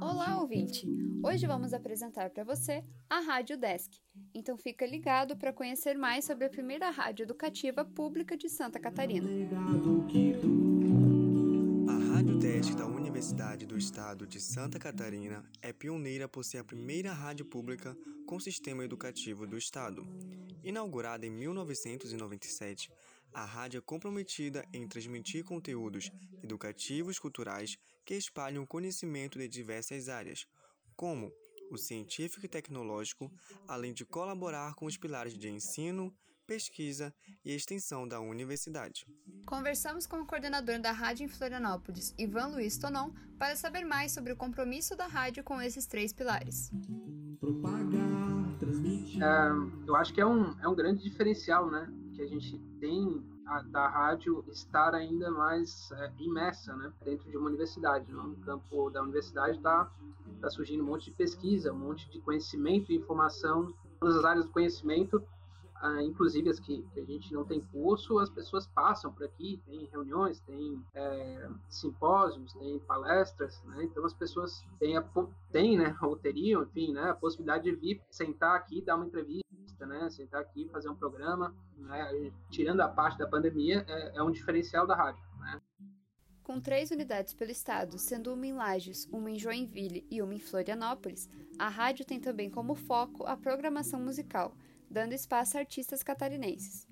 Olá, ouvinte! Hoje vamos apresentar para você a Rádio Desk. Então fica ligado para conhecer mais sobre a primeira rádio educativa pública de Santa Catarina. A Rádio Desk da Universidade do Estado de Santa Catarina é pioneira por ser a primeira rádio pública com sistema educativo do Estado. Inaugurada em 1997, a rádio é comprometida em transmitir conteúdos educativos culturais que espalham conhecimento de diversas áreas, como o científico e tecnológico, além de colaborar com os pilares de ensino, pesquisa e extensão da universidade. Conversamos com o coordenador da rádio em Florianópolis, Ivan Luiz Tonon, para saber mais sobre o compromisso da rádio com esses três pilares. É, eu acho que é um, é um grande diferencial, né? A gente tem a, da rádio estar ainda mais é, imersa né, dentro de uma universidade. No campo da universidade está tá surgindo um monte de pesquisa, um monte de conhecimento e informação, todas as áreas do conhecimento ah, inclusive as que, que, a gente não tem curso, as pessoas passam por aqui, tem reuniões, tem é, simpósios, tem palestras, né? Então as pessoas têm, a, têm né, ou teriam, enfim, né, a possibilidade de vir sentar aqui, dar uma entrevista, né, sentar aqui, fazer um programa, né, tirando a parte da pandemia, é, é um diferencial da rádio, né? Com três unidades pelo estado, sendo uma em Lages, uma em Joinville e uma em Florianópolis, a rádio tem também como foco a programação musical, dando espaço a artistas catarinenses.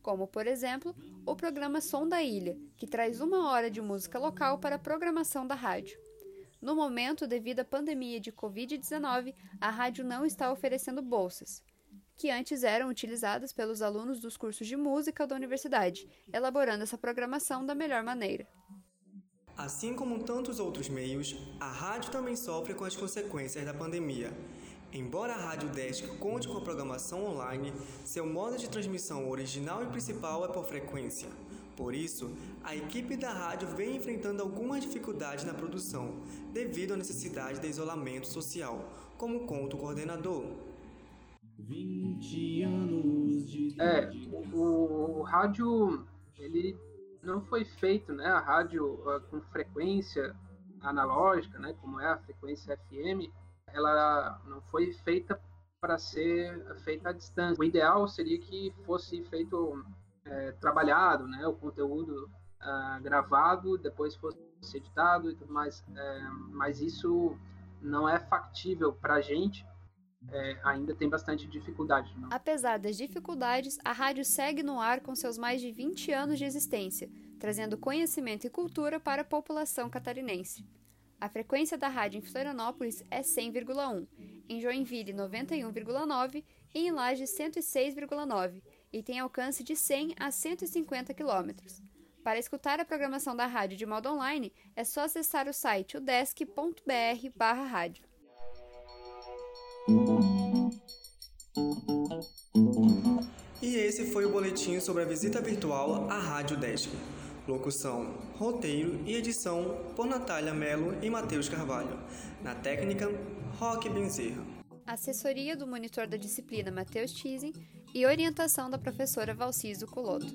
Como, por exemplo, o programa Som da Ilha, que traz uma hora de música local para a programação da rádio. No momento, devido à pandemia de Covid-19, a rádio não está oferecendo bolsas, que antes eram utilizadas pelos alunos dos cursos de música da universidade, elaborando essa programação da melhor maneira. Assim como tantos outros meios, a rádio também sofre com as consequências da pandemia. Embora a Rádio Desk conte com a programação online, seu modo de transmissão original e principal é por frequência. Por isso, a equipe da rádio vem enfrentando algumas dificuldades na produção, devido à necessidade de isolamento social, como conta o coordenador. 20 anos de. É, o, o rádio, ele não foi feito, né? A rádio uh, com frequência analógica, né? Como é a frequência FM, ela não foi feita para ser feita à distância. O ideal seria que fosse feito é, trabalhado, né, o conteúdo uh, gravado, depois fosse editado e tudo mais. É, mas isso não é factível para a gente. É, ainda tem bastante dificuldade. Não? Apesar das dificuldades, a rádio segue no ar com seus mais de 20 anos de existência, trazendo conhecimento e cultura para a população catarinense. A frequência da rádio em Florianópolis é 100,1, em Joinville 91,9 e em Lages 106,9 e tem alcance de 100 a 150 km. Para escutar a programação da rádio de modo online, é só acessar o site udesc.br/rádio. E esse foi o boletim sobre a visita virtual à Rádio Desk. Locução, roteiro e edição por Natália Melo e Matheus Carvalho. Na técnica, Roque Bezerra. Assessoria do monitor da disciplina Matheus Tizin e orientação da professora Valciso Coloto.